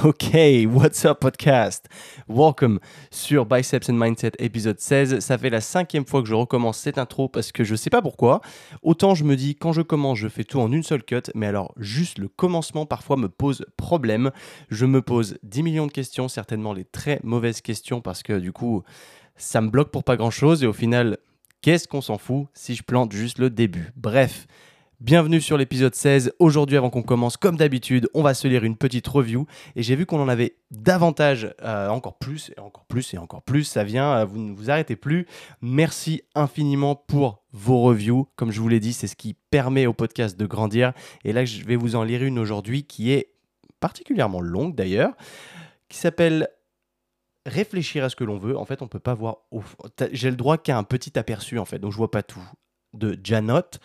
Ok, what's up podcast? Welcome sur Biceps and Mindset épisode 16. Ça fait la cinquième fois que je recommence cette intro parce que je sais pas pourquoi. Autant je me dis quand je commence, je fais tout en une seule cut, mais alors juste le commencement parfois me pose problème. Je me pose 10 millions de questions, certainement les très mauvaises questions parce que du coup ça me bloque pour pas grand chose et au final, qu'est-ce qu'on s'en fout si je plante juste le début? Bref. Bienvenue sur l'épisode 16. Aujourd'hui, avant qu'on commence, comme d'habitude, on va se lire une petite review. Et j'ai vu qu'on en avait davantage, euh, encore plus, et encore plus, et encore plus. Ça vient, euh, vous ne vous arrêtez plus. Merci infiniment pour vos reviews. Comme je vous l'ai dit, c'est ce qui permet au podcast de grandir. Et là, je vais vous en lire une aujourd'hui qui est particulièrement longue d'ailleurs, qui s'appelle Réfléchir à ce que l'on veut. En fait, on peut pas voir. J'ai le droit qu'à un petit aperçu, en fait, donc je vois pas tout. De Janot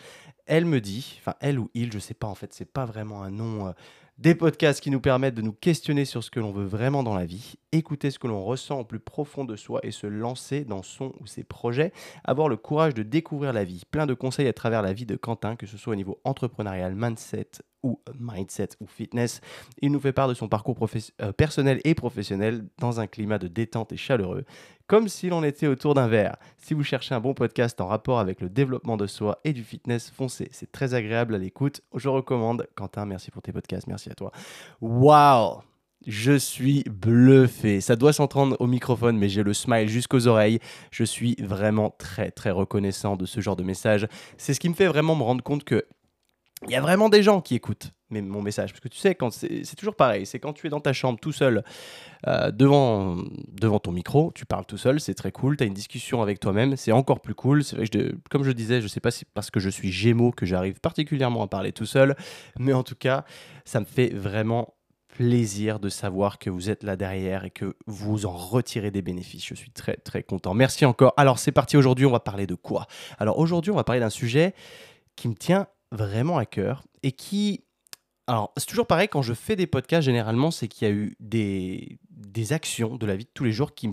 elle me dit, enfin elle ou il, je sais pas en fait, c'est pas vraiment un nom, euh, des podcasts qui nous permettent de nous questionner sur ce que l'on veut vraiment dans la vie, écouter ce que l'on ressent au plus profond de soi et se lancer dans son ou ses projets, avoir le courage de découvrir la vie. Plein de conseils à travers la vie de Quentin, que ce soit au niveau entrepreneurial, mindset ou mindset ou fitness. Il nous fait part de son parcours euh, personnel et professionnel dans un climat de détente et chaleureux comme si l'on était autour d'un verre. Si vous cherchez un bon podcast en rapport avec le développement de soi et du fitness, foncez. C'est très agréable à l'écoute. Je recommande. Quentin, merci pour tes podcasts. Merci à toi. Waouh je suis bluffé. Ça doit s'entendre au microphone, mais j'ai le smile jusqu'aux oreilles. Je suis vraiment très très reconnaissant de ce genre de message. C'est ce qui me fait vraiment me rendre compte que il y a vraiment des gens qui écoutent mon message. Parce que tu sais, quand c'est toujours pareil. C'est quand tu es dans ta chambre tout seul, euh, devant, devant ton micro, tu parles tout seul, c'est très cool. Tu as une discussion avec toi-même, c'est encore plus cool. C'est vrai que, comme je disais, je sais pas si parce que je suis gémeaux que j'arrive particulièrement à parler tout seul. Mais en tout cas, ça me fait vraiment plaisir de savoir que vous êtes là derrière et que vous en retirez des bénéfices. Je suis très très content. Merci encore. Alors c'est parti aujourd'hui, on va parler de quoi? Alors aujourd'hui, on va parler d'un sujet qui me tient vraiment à cœur et qui... Alors, c'est toujours pareil, quand je fais des podcasts, généralement, c'est qu'il y a eu des, des actions de la vie de tous les jours qui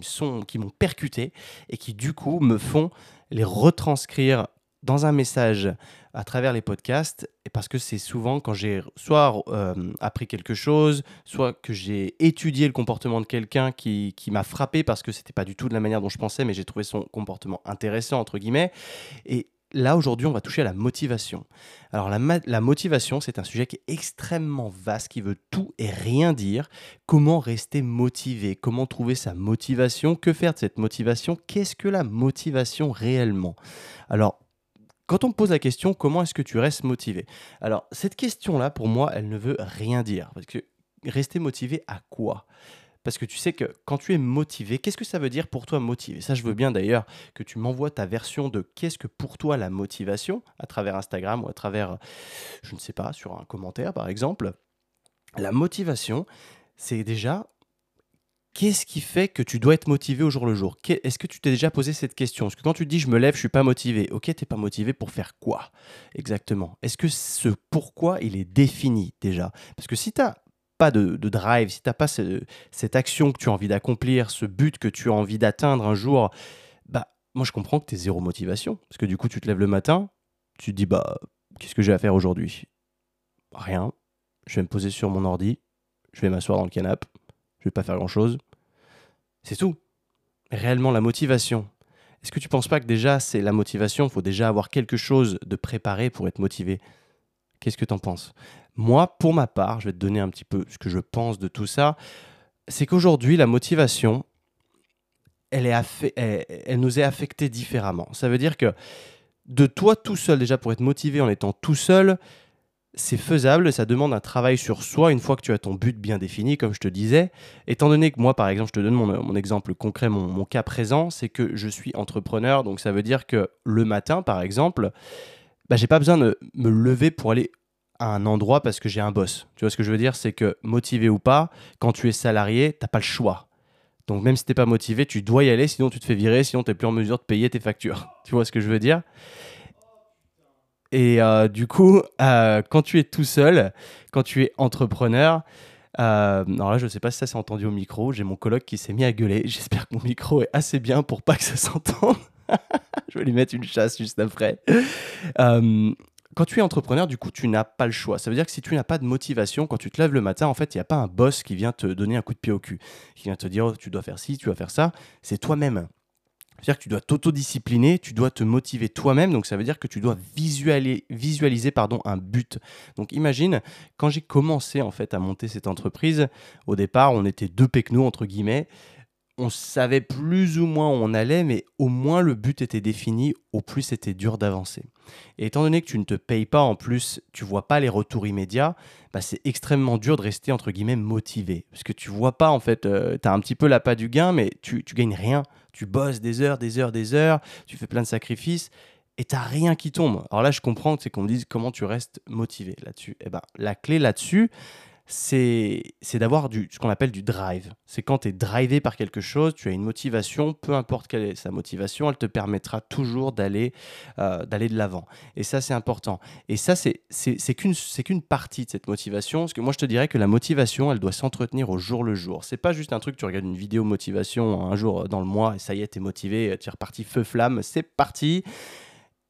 m'ont percuté et qui, du coup, me font les retranscrire dans un message à travers les podcasts, et parce que c'est souvent quand j'ai soit euh, appris quelque chose, soit que j'ai étudié le comportement de quelqu'un qui, qui m'a frappé parce que c'était pas du tout de la manière dont je pensais, mais j'ai trouvé son comportement intéressant, entre guillemets. Et là, aujourd'hui, on va toucher à la motivation. Alors, la, motivation, c'est un sujet qui est extrêmement vaste, qui veut tout et rien dire. Comment rester motivé? Comment trouver sa motivation? Que faire de cette motivation? Qu'est-ce que la motivation réellement? Alors, quand on me pose la question, comment est-ce que tu restes motivé? Alors, cette question-là, pour moi, elle ne veut rien dire. Parce que rester motivé à quoi? Parce que tu sais que quand tu es motivé, qu'est-ce que ça veut dire pour toi motivé? Ça, je veux bien d'ailleurs que tu m'envoies ta version de qu'est-ce que pour toi la motivation à travers Instagram ou à travers, je ne sais pas, sur un commentaire par exemple. La motivation, c'est déjà qu'est-ce qui fait que tu dois être motivé au jour le jour? Est-ce que tu t'es déjà posé cette question? Parce que quand tu dis je me lève, je suis pas motivé, ok, tu n'es pas motivé pour faire quoi exactement? Est-ce que ce pourquoi il est défini déjà? Parce que si tu as de, drive, si tu n'as pas cette action que tu as envie d'accomplir, ce but que tu as envie d'atteindre un jour, bah moi je comprends que tu es zéro motivation. Parce que du coup, tu te lèves le matin, tu te dis bah qu'est-ce que j'ai à faire aujourd'hui? Rien. Je vais me poser sur mon ordi, je vais m'asseoir dans le canapé, je vais pas faire grand-chose. C'est tout. Réellement la motivation. Est-ce que tu penses pas que déjà c'est la motivation, il faut déjà avoir quelque chose de préparé pour être motivé Qu'est-ce que tu en penses? Moi, pour ma part, je vais te donner un petit peu ce que je pense de tout ça. C'est qu'aujourd'hui, la motivation, elle, nous est affectée différemment. Ça veut dire que de toi tout seul, déjà pour être motivé en étant tout seul, c'est faisable, ça demande un travail sur soi une fois que tu as ton but bien défini, comme je te disais. Étant donné que moi, par exemple, je te donne mon, exemple concret, mon, cas présent, c'est que je suis entrepreneur, donc ça veut dire que le matin, par exemple, bah, j'ai pas besoin de me lever pour aller un endroit parce que j'ai un boss. Tu vois ce que je veux dire? C'est que motivé ou pas, quand tu es salarié, t'as pas le choix. Donc même si t'es pas motivé, tu dois y aller, sinon tu te fais virer, sinon tu n'es plus en mesure de payer tes factures. Tu vois ce que je veux dire? Et euh, du coup, euh, quand tu es tout seul, quand tu es entrepreneur, euh, alors là, je sais pas si ça s'est entendu au micro. J'ai mon coloc qui s'est mis à gueuler. J'espère que mon micro est assez bien pour pas que ça s'entende. je vais lui mettre une chasse juste après quand tu es entrepreneur, du coup, tu n'as pas le choix. Ça veut dire que si tu n'as pas de motivation, quand tu te lèves le matin, en fait, il n'y a pas un boss qui vient te donner un coup de pied au cul, qui vient te dire oh, tu dois faire ci, tu dois faire ça. C'est toi-même. C'est-à-dire que tu dois t'autodiscipliner, tu dois te motiver toi-même, donc ça veut dire que tu dois visualiser, visualiser pardon, un but. Donc imagine, quand j'ai commencé en fait à monter cette entreprise, au départ on était deux pecnos entre guillemets, on savait plus ou moins où on allait, mais au moins le but était défini, au plus c'était dur d'avancer. Et étant donné que tu ne te payes pas, en plus, tu vois pas les retours immédiats, bah c'est extrêmement dur de rester entre guillemets motivé. Parce que tu vois pas, en fait, euh, tu as un petit peu l'appât du gain, mais tu, gagnes rien. Tu bosses des heures, des heures, des heures, tu fais plein de sacrifices et t'as rien qui tombe. Alors là, je comprends, c'est qu'on me dise comment tu restes motivé là-dessus. Et eh ben, la clé là-dessus, c'est d'avoir ce qu'on appelle du drive. C'est quand tu es drivé par quelque chose, tu as une motivation, peu importe quelle est sa motivation, elle te permettra toujours d'aller euh, d'aller de l'avant. Et ça, c'est important. Et ça, c'est qu'une partie de cette motivation. Parce que moi, je te dirais que la motivation, elle doit s'entretenir au jour le jour. C'est pas juste un truc, tu regardes une vidéo motivation un jour dans le mois et ça y est, tu es motivé, tu es reparti feu flamme, c'est parti.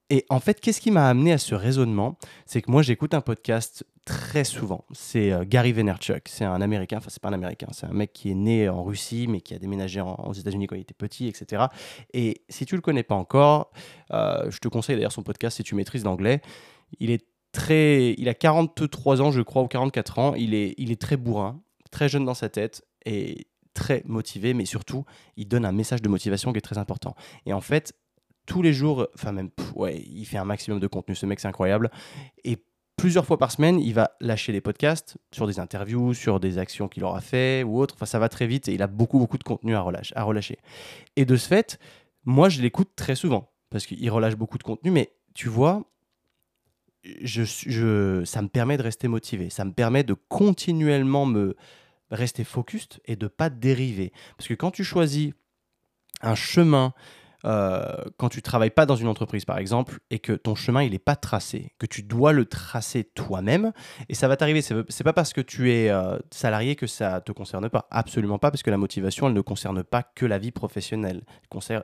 Et en fait, qu'est-ce qui m'a amené à ce raisonnement? C'est que moi, j'écoute un podcast très souvent. C'est euh, Gary Vaynerchuk. C'est un Américain, enfin, c'est pas un Américain, c'est un mec qui est né en Russie, mais qui a déménagé aux États-Unis quand il était petit, etc. Et si tu le connais pas encore, euh, je te conseille d'ailleurs son podcast si tu maîtrises l'anglais. Il est très. Il a 43 ans, je crois, ou 44 ans. Il est, il est très bourrin, très jeune dans sa tête et très motivé, mais surtout, il donne un message de motivation qui est très important. Et en fait, tous les jours, enfin même, ouais, il fait un maximum de contenu, ce mec c'est incroyable. Et plusieurs fois par semaine, il va lâcher des podcasts sur des interviews, sur des actions qu'il aura fait ou autre. Enfin, ça va très vite et il a beaucoup, beaucoup de contenu à relâcher. Et de ce fait, moi, je l'écoute très souvent parce qu'il relâche beaucoup de contenu. Mais tu vois, je, je, ça me permet de rester motivé. Ça me permet de continuellement me rester focus et de pas dériver. Parce que quand tu choisis un chemin euh, quand tu travailles pas dans une entreprise, par exemple, et que ton chemin il n'est pas tracé, que tu dois le tracer toi-même, et ça va t'arriver. C'est pas parce que tu es euh, salarié que ça te concerne pas. Absolument pas, parce que la motivation, elle ne concerne pas que la vie professionnelle.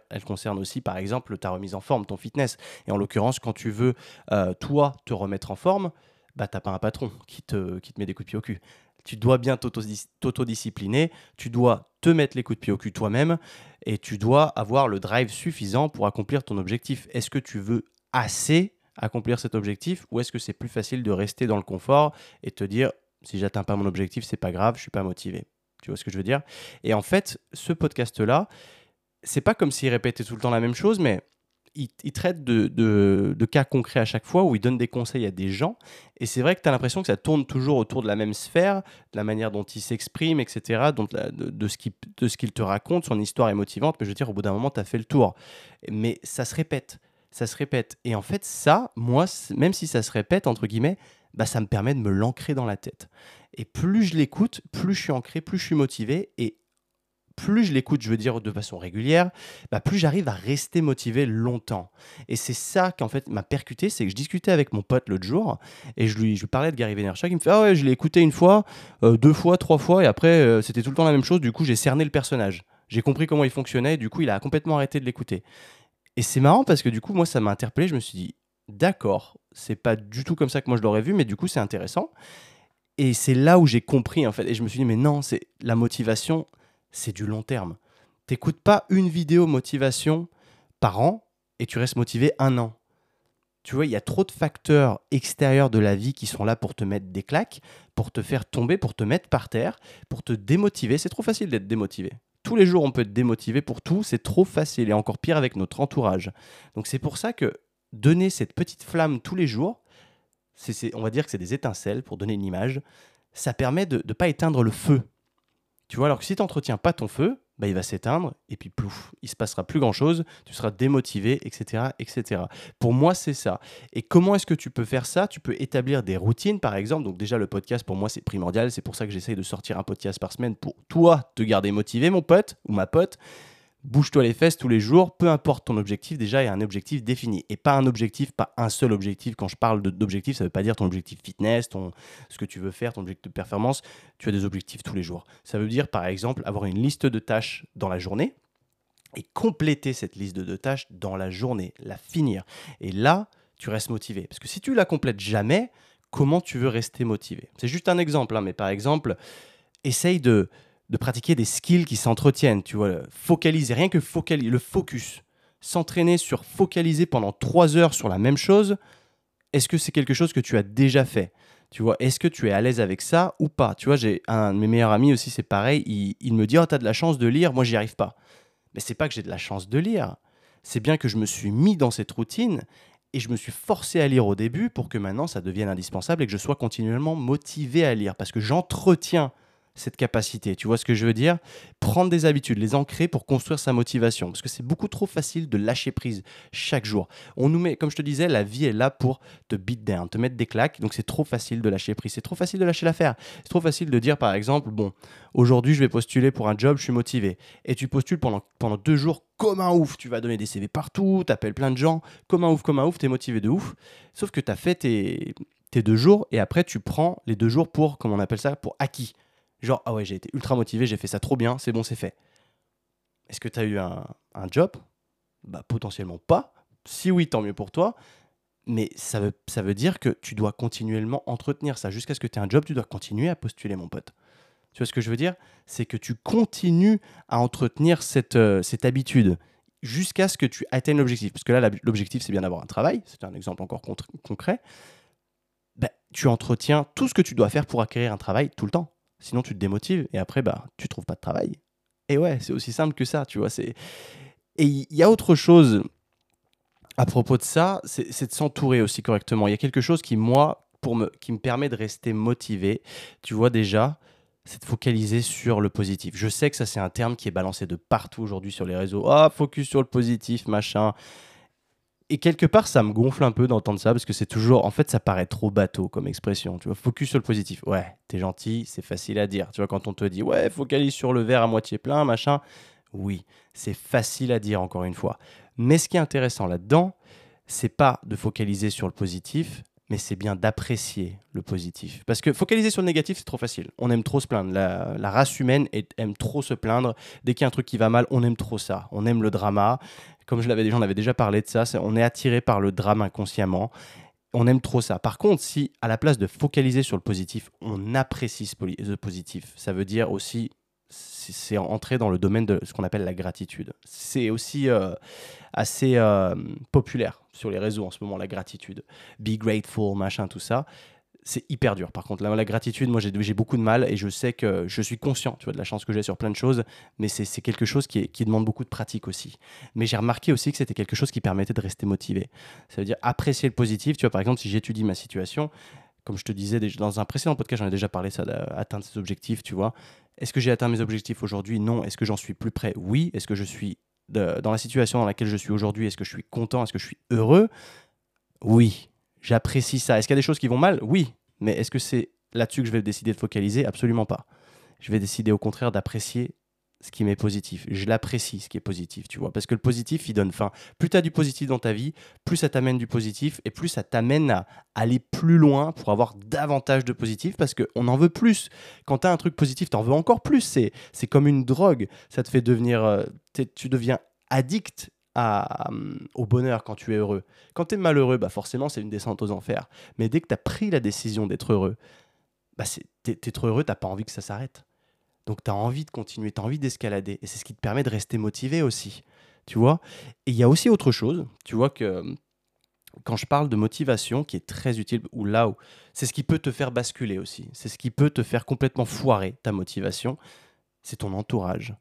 Elle concerne, aussi, par exemple, ta remise en forme, ton fitness. Et en l'occurrence, quand tu veux euh, toi te remettre en forme, bah t'as pas un patron qui te, qui te met des coups de pied au cul tu dois bien t'autodiscipliner, tu dois te mettre les coups de pied au cul toi-même et tu dois avoir le drive suffisant pour accomplir ton objectif. Est-ce que tu veux assez accomplir cet objectif ou est-ce que c'est plus facile de rester dans le confort et te dire si j'atteins pas mon objectif, c'est pas grave, je suis pas motivé. Tu vois ce que je veux dire? Et en fait, ce podcast là, c'est pas comme s'il répétait tout le temps la même chose mais il, traite de, cas concrets à chaque fois où il donne des conseils à des gens. Et c'est vrai que tu as l'impression que ça tourne toujours autour de la même sphère, de la manière dont il s'exprime, etc., de, ce qu'il te raconte. Son histoire est motivante, mais je veux dire, au bout d'un moment, tu as fait le tour. Mais ça se répète, ça se répète. Et en fait, ça, moi, même si ça se répète, entre guillemets, bah, ça me permet de me l'ancrer dans la tête. Et plus je l'écoute, plus je suis ancré, plus je suis motivé. Et plus je l'écoute, je veux dire de façon régulière, bah, plus j'arrive à rester motivé longtemps. Et c'est ça qui en fait m'a percuté, c'est que je discutais avec mon pote l'autre jour et je lui, je parlais de Gary Vaynerchuk, il me fait ah ouais je l'ai écouté une fois, euh, deux fois, trois fois et après euh, c'était tout le temps la même chose. Du coup j'ai cerné le personnage, j'ai compris comment il fonctionnait, du coup il a complètement arrêté de l'écouter. Et c'est marrant parce que du coup moi ça m'a interpellé, je me suis dit d'accord, c'est pas du tout comme ça que moi je l'aurais vu, mais du coup c'est intéressant. Et c'est là où j'ai compris en fait. Et je me suis dit, mais non, c'est la motivation, c'est du long terme. T'écoutes pas une vidéo motivation par an et tu restes motivé un an. Tu vois, il y a trop de facteurs extérieurs de la vie qui sont là pour te mettre des claques, pour te faire tomber, pour te mettre par terre, pour te démotiver. C'est trop facile d'être démotivé. Tous les jours, on peut être démotivé pour tout. C'est trop facile et encore pire avec notre entourage. Donc c'est pour ça que donner cette petite flamme tous les jours, c'est, on va dire que c'est des étincelles pour donner une image. Ça permet de ne pas éteindre le feu. Tu vois, alors que si tu n'entretiens pas ton feu, bah, il va s'éteindre et puis plouf, il se passera plus grand chose, tu seras démotivé, etc., etc. Pour moi, c'est ça. Et comment est-ce que tu peux faire ça? Tu peux établir des routines, par exemple. Donc déjà, le podcast, pour moi, c'est primordial. C'est pour ça que j'essaye de sortir un podcast par semaine pour toi te garder motivé, mon pote ou ma pote bouge-toi les fesses tous les jours, peu importe ton objectif, déjà il y a un objectif défini. Et pas un objectif, pas un seul objectif. Quand je parle d'objectif, ça ne veut pas dire ton objectif fitness, ton, ce que tu veux faire, ton objectif de performance. Tu as des objectifs tous les jours. Ça veut dire par exemple avoir une liste de tâches dans la journée et compléter cette liste de tâches dans la journée, la finir. Et là, tu restes motivé. Parce que si tu la complètes jamais, comment tu veux rester motivé? C'est juste un exemple, hein, mais par exemple, essaye de, de pratiquer des skills qui s'entretiennent, tu vois, focaliser, rien que le focus, s'entraîner sur focaliser pendant trois heures sur la même chose, est-ce que c'est quelque chose que tu as déjà fait? Tu vois, est-ce que tu es à l'aise avec ça ou pas? Tu vois, j'ai un de mes meilleurs amis aussi, c'est pareil, il, me dit Oh, t'as de la chance de lire, moi j'y arrive pas. Mais c'est pas que j'ai de la chance de lire, c'est bien que je me suis mis dans cette routine et je me suis forcé à lire au début pour que maintenant ça devienne indispensable et que je sois continuellement motivé à lire parce que j'entretiens cette capacité. Tu vois ce que je veux dire? Prendre des habitudes, les ancrer pour construire sa motivation. Parce que c'est beaucoup trop facile de lâcher prise chaque jour. On nous met, comme je te disais, la vie est là pour te beat down, te mettre des claques. Donc c'est trop facile de lâcher prise. C'est trop facile de lâcher l'affaire. C'est trop facile de dire, par exemple, bon, aujourd'hui je vais postuler pour un job, je suis motivé. Et tu postules pendant, pendant deux jours comme un ouf. Tu vas donner des CV partout, tu appelles plein de gens, comme un ouf, comme un ouf, tu es motivé de ouf. Sauf que tu as fait tes, tes deux jours et après tu prends les deux jours pour, comme on appelle ça, pour acquis. Genre, ah ouais, j'ai été ultra motivé, j'ai fait ça trop bien, c'est bon, c'est fait. Est-ce que tu as eu un, job? Bah potentiellement pas. Si oui, tant mieux pour toi. Mais ça veut, ça veut dire que tu dois continuellement entretenir ça. Jusqu'à ce que tu aies un job, tu dois continuer à postuler, mon pote. Tu vois ce que je veux dire? C'est que tu continues à entretenir cette, euh, cette habitude jusqu'à ce que tu atteignes l'objectif. Parce que là, l'objectif, c'est bien d'avoir un travail. C'est un exemple encore concret. Bah, tu entretiens tout ce que tu dois faire pour acquérir un travail tout le temps. Sinon, tu te démotives et après, bah, tu trouves pas de travail. Et ouais, c'est aussi simple que ça, tu vois. C'est... Et il y a autre chose à propos de ça, c'est, de s'entourer aussi correctement. Il y a quelque chose qui, moi, pour me, qui me permet de rester motivé, tu vois déjà, c'est de focaliser sur le positif. Je sais que ça, c'est un terme qui est balancé de partout aujourd'hui sur les réseaux. Ah, focus sur le positif, machin et quelque part, ça me gonfle un peu d'entendre ça parce que c'est toujours, en fait, ça paraît trop bateau comme expression. Tu vois, focus sur le positif. Ouais, t'es gentil, c'est facile à dire. Tu vois, quand on te dit, ouais, focalise sur le verre à moitié plein, machin. Oui, c'est facile à dire encore une fois. Mais ce qui est intéressant là-dedans, c'est pas de focaliser sur le positif, mais c'est bien d'apprécier le positif. Parce que focaliser sur le négatif, c'est trop facile. On aime trop se plaindre. La, race humaine aime trop se plaindre. Dès qu'il y a un truc qui va mal, on aime trop ça. On aime le drama. Comme je l'avais déjà, on avait déjà parlé de ça. on est attiré par le drame inconsciemment. On aime trop ça. Par contre, si à la place de focaliser sur le positif, on apprécie ce positif, ça veut dire aussi c'est entrer dans le domaine de ce qu'on appelle la gratitude. C'est aussi euh, assez euh, populaire sur les réseaux en ce moment, la gratitude. Be grateful, machin, tout ça. C'est hyper dur. Par contre, la, gratitude, moi, j'ai beaucoup de mal et je sais que je suis conscient tu vois, de la chance que j'ai sur plein de choses, mais c'est quelque chose qui, demande beaucoup de pratique aussi. Mais j'ai remarqué aussi que c'était quelque chose qui permettait de rester motivé. Ça veut dire apprécier le positif. Tu vois, par exemple, si j'étudie ma situation, comme je te disais dans un précédent podcast, j'en ai déjà parlé, ça d'atteindre ses objectifs, tu vois. Est-ce que j'ai atteint mes objectifs aujourd'hui? Non. Est-ce que j'en suis plus près Oui. Est-ce que je suis dans la situation dans laquelle je suis aujourd'hui Est-ce que je suis content? Est-ce que je suis heureux? Oui. J'apprécie ça. Est-ce qu'il y a des choses qui vont mal? Oui. Mais est-ce que c'est là-dessus que je vais décider de focaliser? Absolument pas. Je vais décider au contraire d'apprécier ce qui m'est positif. Je l'apprécie, ce qui est positif, tu vois. Parce que le positif, il donne fin. Plus tu as du positif dans ta vie, plus ça t'amène du positif et plus ça t'amène à aller plus loin pour avoir davantage de positif parce qu'on en veut plus. Quand tu as un truc positif, tu en veux encore plus. C'est, comme une drogue. Ça te fait devenir. Euh, tu deviens addict à, au bonheur quand tu es heureux. Quand tu es malheureux, bah forcément, c'est une descente aux enfers. Mais dès que tu as pris la décision d'être heureux, bah c'est, trop heureux, tu pas envie que ça s'arrête. Donc tu as envie de continuer, tu as envie d'escalader. Et c'est ce qui te permet de rester motivé aussi. Tu vois Et il y a aussi autre chose. Tu vois que quand je parle de motivation, qui est très utile, ou là où c'est ce qui peut te faire basculer aussi, c'est ce qui peut te faire complètement foirer ta motivation, c'est ton entourage.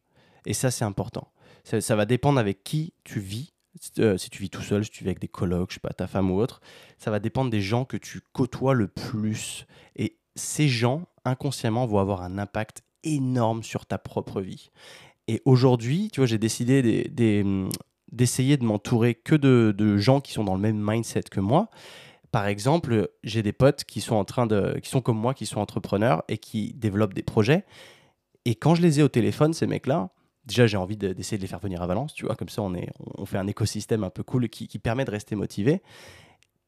Et ça, c'est important. Ça, va dépendre avec qui tu vis. Euh, si tu vis tout seul, si tu vis avec des colocs, je sais pas, ta femme ou autre, ça va dépendre des gens que tu côtoies le plus. Et ces gens, inconsciemment, vont avoir un impact énorme sur ta propre vie. Et aujourd'hui, tu vois, j'ai décidé d'essayer de m'entourer que de, gens qui sont dans le même mindset que moi. Par exemple, j'ai des potes qui sont en train de, qui sont comme moi, qui sont entrepreneurs et qui développent des projets. Et quand je les ai au téléphone, ces mecs-là, déjà j'ai envie d'essayer de les faire venir à Valence, tu vois, comme ça on, est, fait un écosystème un peu cool qui permet de rester motivé.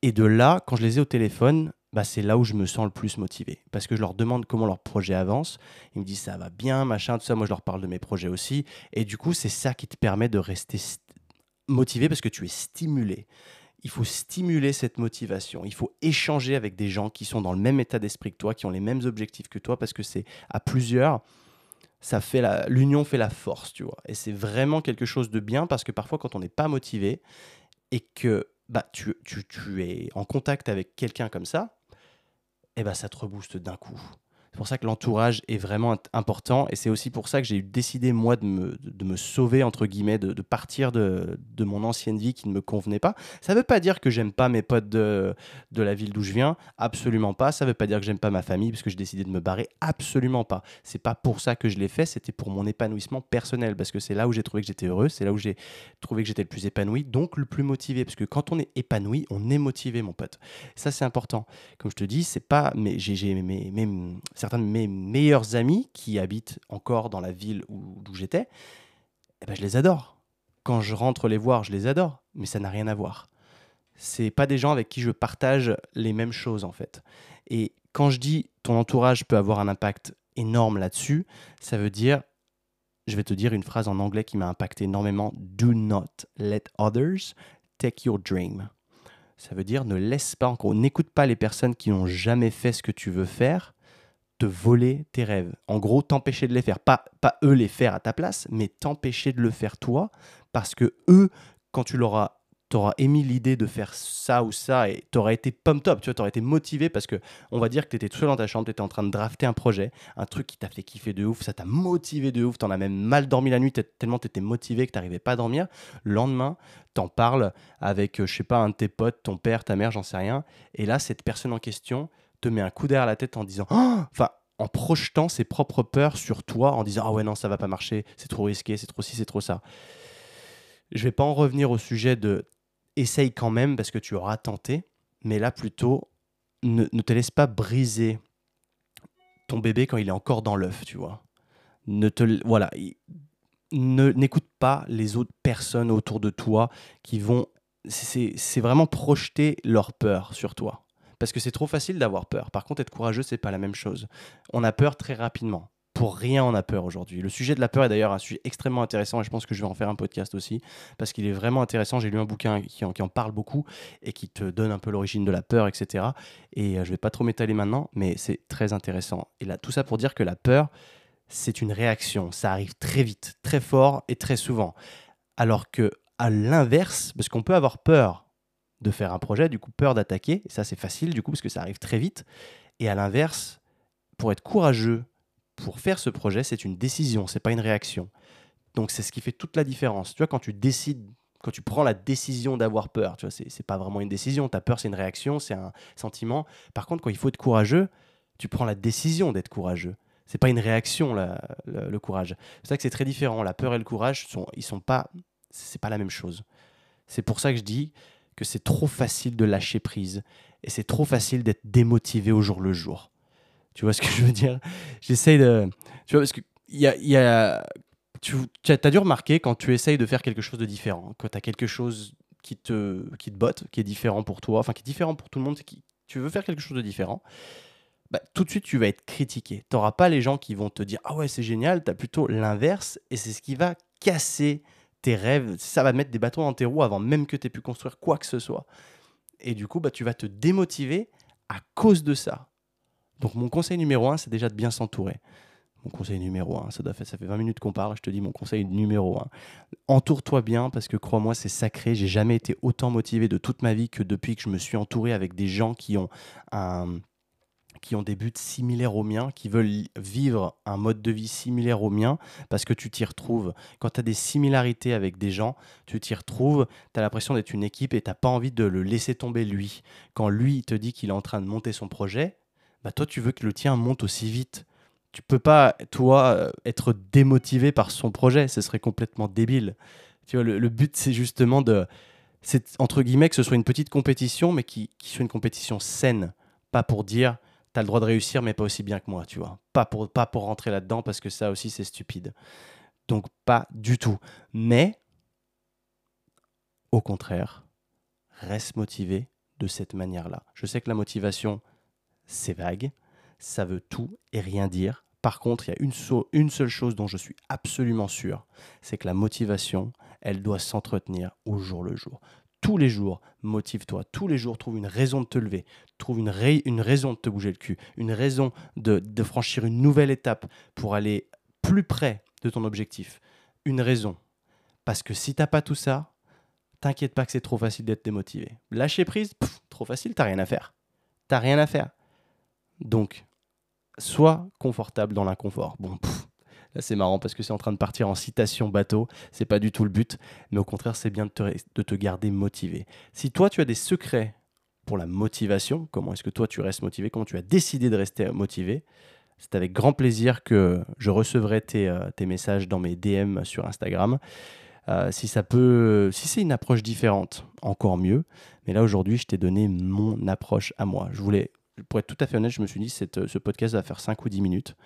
Et de là, quand je les ai au téléphone, bah, c'est là où je me sens le plus motivé. Parce que je leur demande comment leur projet avance. Ils me disent ça va bien, machin, tout ça. Moi, je leur parle de mes projets aussi. Et du coup, c'est ça qui te permet de rester motivé parce que tu es stimulé. il faut stimuler cette motivation. Il faut échanger avec des gens qui sont dans le même état d'esprit que toi, qui ont les mêmes objectifs que toi, parce que c'est à plusieurs, ça fait l'union fait la force, tu vois. Et c'est vraiment quelque chose de bien parce que parfois, quand on n'est pas motivé et que bah, tu, tu, tu es en contact avec quelqu'un comme ça, eh ben, ça te rebooste d'un coup. C'est pour ça que l'entourage est vraiment important et c'est aussi pour ça que j'ai décidé, moi, de me, de me sauver, entre guillemets, de, de partir de, de, mon ancienne vie qui ne me convenait pas. Ça ne veut pas dire que j'aime pas mes potes de, de la ville d'où je viens, absolument pas. Ça ne veut pas dire que j'aime pas ma famille parce que j'ai décidé de me barrer, absolument pas. C'est pas pour ça que je l'ai fait, c'était pour mon épanouissement personnel parce que c'est là où j'ai trouvé que j'étais heureux, c'est là où j'ai trouvé que j'étais le plus épanoui, donc le plus motivé. Parce que quand on est épanoui, on est motivé, mon pote. Ça, c'est important. Comme je te dis, c'est pas. Mais j'ai mes, certains de mes meilleurs amis qui habitent encore dans la ville où, j'étais, eh ben, je les adore. Quand je rentre les voir, je les adore, mais ça n'a rien à voir. C'est pas des gens avec qui je partage les mêmes choses en fait. Et quand je dis ton entourage peut avoir un impact énorme là-dessus, ça veut dire, je vais te dire une phrase en anglais qui m'a impacté énormément, Do not let others take your dream. Ça veut dire ne laisse pas encore, n'écoute pas les personnes qui n'ont jamais fait ce que tu veux faire te voler tes rêves. En gros, t'empêcher de les faire. Pas, pas eux les faire à ta place, mais t'empêcher de le faire toi, parce que eux, quand tu leur as t'auras émis l'idée de faire ça ou ça et t'auras été pump top, tu vois, t'auras été motivé parce que on va dire que t'étais tout seul dans ta chambre, t'étais en train de drafter un projet, un truc qui t'a fait kiffer de ouf, ça t'a motivé de ouf, t'en as même mal dormi la nuit tellement t'étais motivé que t'arrivais pas à dormir. Le lendemain, t'en parles avec, euh, je sais pas, un de tes potes, ton père, ta mère, j'en sais rien, et là, cette personne en question te met un coup derrière la tête en disant, oh enfin, en projetant ses propres peurs sur toi, en disant ah ouais non ça va pas marcher, c'est trop risqué, c'est trop ci, c'est trop ça. Je vais pas en revenir au sujet de essaye quand même parce que tu auras tenté, mais là plutôt ne, te laisse pas briser ton bébé quand il est encore dans l'œuf, tu vois. Ne te voilà, n'écoute pas les autres personnes autour de toi qui vont c'est vraiment projeter leur peur sur toi parce que c'est trop facile d'avoir peur. Par contre, être courageux, c'est pas la même chose. On a peur très rapidement. Pour rien, on a peur aujourd'hui. Le sujet de la peur est d'ailleurs un sujet extrêmement intéressant et je pense que je vais en faire un podcast aussi parce qu'il est vraiment intéressant. J'ai lu un bouquin qui en, parle beaucoup et qui te donne un peu l'origine de la peur, etc. Et euh, je vais pas trop m'étaler maintenant, mais c'est très intéressant. Et là, tout ça pour dire que la peur, c'est une réaction. Ça arrive très vite, très fort et très souvent. Alors que à l'inverse, parce qu'on peut avoir peur de faire un projet, du coup peur d'attaquer, ça c'est facile du coup parce que ça arrive très vite. Et à l'inverse, pour être courageux, pour faire ce projet, c'est une décision, c'est pas une réaction. Donc c'est ce qui fait toute la différence. Tu vois, quand tu décides, quand tu prends la décision d'avoir peur, tu vois, c'est pas vraiment une décision. Ta peur, c'est une réaction, c'est un sentiment. Par contre, quand il faut être courageux, tu prends la décision d'être courageux. C'est pas une réaction, le, courage. C'est ça que c'est très différent. La peur et le courage, sont, ils sont pas, c'est pas la même chose. C'est pour ça que je dis, que c'est trop facile de lâcher prise et c'est trop facile d'être démotivé au jour le jour. Tu vois ce que je veux dire? J'essaye de. Tu vois, parce que y y a... tu, as dû remarquer quand tu essayes de faire quelque chose de différent, quand tu as quelque chose qui te, qui te botte, qui est différent pour toi, enfin qui est différent pour tout le monde, tu veux faire quelque chose de différent, bah, tout de suite tu vas être critiqué. Tu n'auras pas les gens qui vont te dire Ah ouais, c'est génial, tu as plutôt l'inverse et c'est ce qui va casser tes rêves, ça va mettre des bâtons dans tes roues avant même que tu aies pu construire quoi que ce soit. Et du coup, bah, tu vas te démotiver à cause de ça. Donc mon conseil numéro un, c'est déjà de bien s'entourer. Mon conseil numéro un, ça, doit faire, ça fait 20 minutes qu'on parle, je te dis mon conseil numéro un. Entoure-toi bien parce que crois-moi, c'est sacré. J'ai jamais été autant motivé de toute ma vie que depuis que je me suis entouré avec des gens qui ont un, qui ont des buts similaires aux miens, qui veulent vivre un mode de vie similaire au mien, parce que tu t'y retrouves. Quand tu as des similarités avec des gens, tu t'y retrouves, tu as l'impression d'être une équipe et tu pas envie de le laisser tomber lui. Quand lui te dit qu'il est en train de monter son projet, bah toi tu veux que le tien monte aussi vite. Tu peux pas, toi, euh, être démotivé par son projet, ce serait complètement débile. Tu vois, le, but c'est justement de, c'est entre guillemets que ce soit une petite compétition, mais qui, qui soit une compétition saine, pas pour dire tu as le droit de réussir, mais pas aussi bien que moi, tu vois. Pas pour, pas pour rentrer là-dedans, parce que ça aussi, c'est stupide. Donc, pas du tout. Mais, au contraire, reste motivé de cette manière-là. Je sais que la motivation, c'est vague, ça veut tout et rien dire. Par contre, il y a une, une seule chose dont je suis absolument sûr, c'est que la motivation, elle doit s'entretenir au jour le jour tous les jours, motive-toi. Tous les jours, trouve une raison de te lever. Trouve une, raison de te bouger le cul. Une raison de, de franchir une nouvelle étape pour aller plus près de ton objectif. Une raison. Parce que si t'as pas tout ça, t'inquiète pas que c'est trop facile d'être démotivé. Lâcher prise, trop facile, t'as rien à faire. T'as rien à faire. Donc, sois confortable dans l'inconfort. Bon, là c'est marrant parce que c'est en train de partir en citation bateau, c'est pas du tout le but, mais au contraire c'est bien de te, de te garder motivé. Si toi tu as des secrets pour la motivation, comment est-ce que toi tu restes motivé, comment tu as décidé de rester motivé, c'est avec grand plaisir que je recevrai tes, euh, messages dans mes DM sur Instagram. Euh, si ça peut, si c'est une approche différente, encore mieux. Mais là aujourd'hui, je t'ai donné mon approche à moi. Je voulais, pour être tout à fait honnête, je me suis dit cette, ce podcast va faire 5 ou 10 minutes.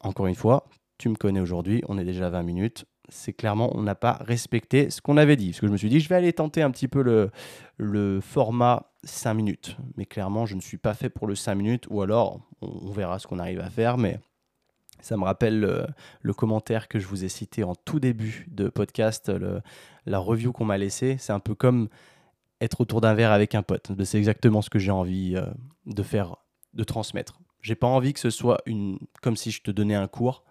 Encore une fois, tu me connais aujourd'hui, on est déjà à 20 minutes. C'est clairement, on n'a pas respecté ce qu'on avait dit. Parce que je me suis dit, je vais aller tenter un petit peu le, le format 5 minutes. Mais clairement, je ne suis pas fait pour le 5 minutes. Ou alors, on verra ce qu'on arrive à faire. Mais ça me rappelle le, commentaire que je vous ai cité en tout début de podcast, la review qu'on m'a laissée. C'est un peu comme être autour d'un verre avec un pote. C'est exactement ce que j'ai envie euh, de faire, de transmettre. J'ai pas envie que ce soit une, comme si je te donnais un cours,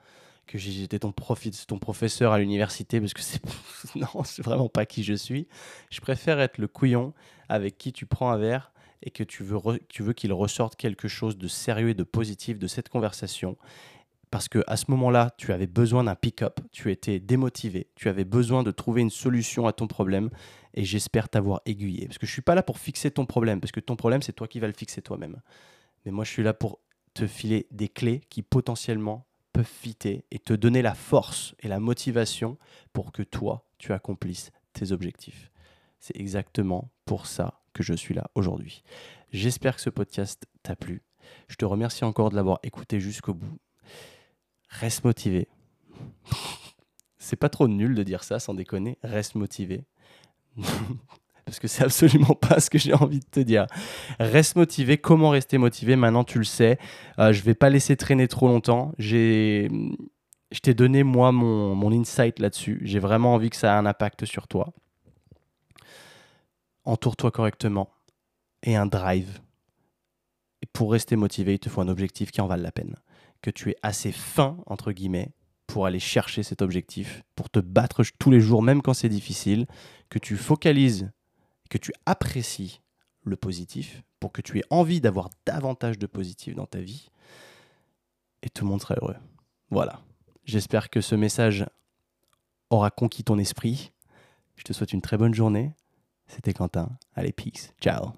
que j'étais ton, ton professeur à l'université, parce que c'est non, c'est vraiment pas qui je suis. Je préfère être le couillon avec qui tu prends un verre et que tu veux, tu veux qu'il ressorte quelque chose de sérieux et de positif de cette conversation parce que à ce moment-là, tu avais besoin d'un pick-up, tu étais démotivé, tu avais besoin de trouver une solution à ton problème et j'espère t'avoir aiguillé. Parce que je ne suis pas là pour fixer ton problème, parce que ton problème, c'est toi qui vas le fixer toi-même. Mais moi, je suis là pour te filer des clés qui potentiellement peuvent fitter et te donner la force et la motivation pour que toi, tu accomplisses tes objectifs. C'est exactement pour ça que je suis là aujourd'hui. J'espère que ce podcast t'a plu. Je te remercie encore de l'avoir écouté jusqu'au bout reste motivé. c'est pas trop nul de dire ça, sans déconner. Reste motivé. Parce que c'est absolument pas ce que j'ai envie de te dire. Reste motivé. Comment rester motivé? Maintenant, tu le sais. Euh, je vais pas laisser traîner trop longtemps. J'ai. Je t'ai donné, moi, mon, mon insight là-dessus. J'ai vraiment envie que ça ait un impact sur toi. Entoure-toi correctement et un drive. Et pour rester motivé, il te faut un objectif qui en vale la peine que tu es assez fin, entre guillemets, pour aller chercher cet objectif, pour te battre tous les jours, même quand c'est difficile, que tu focalises, que tu apprécies le positif, pour que tu aies envie d'avoir davantage de positif dans ta vie, et tout le monde sera heureux. Voilà. J'espère que ce message aura conquis ton esprit. Je te souhaite une très bonne journée. C'était Quentin. Allez, peace. Ciao.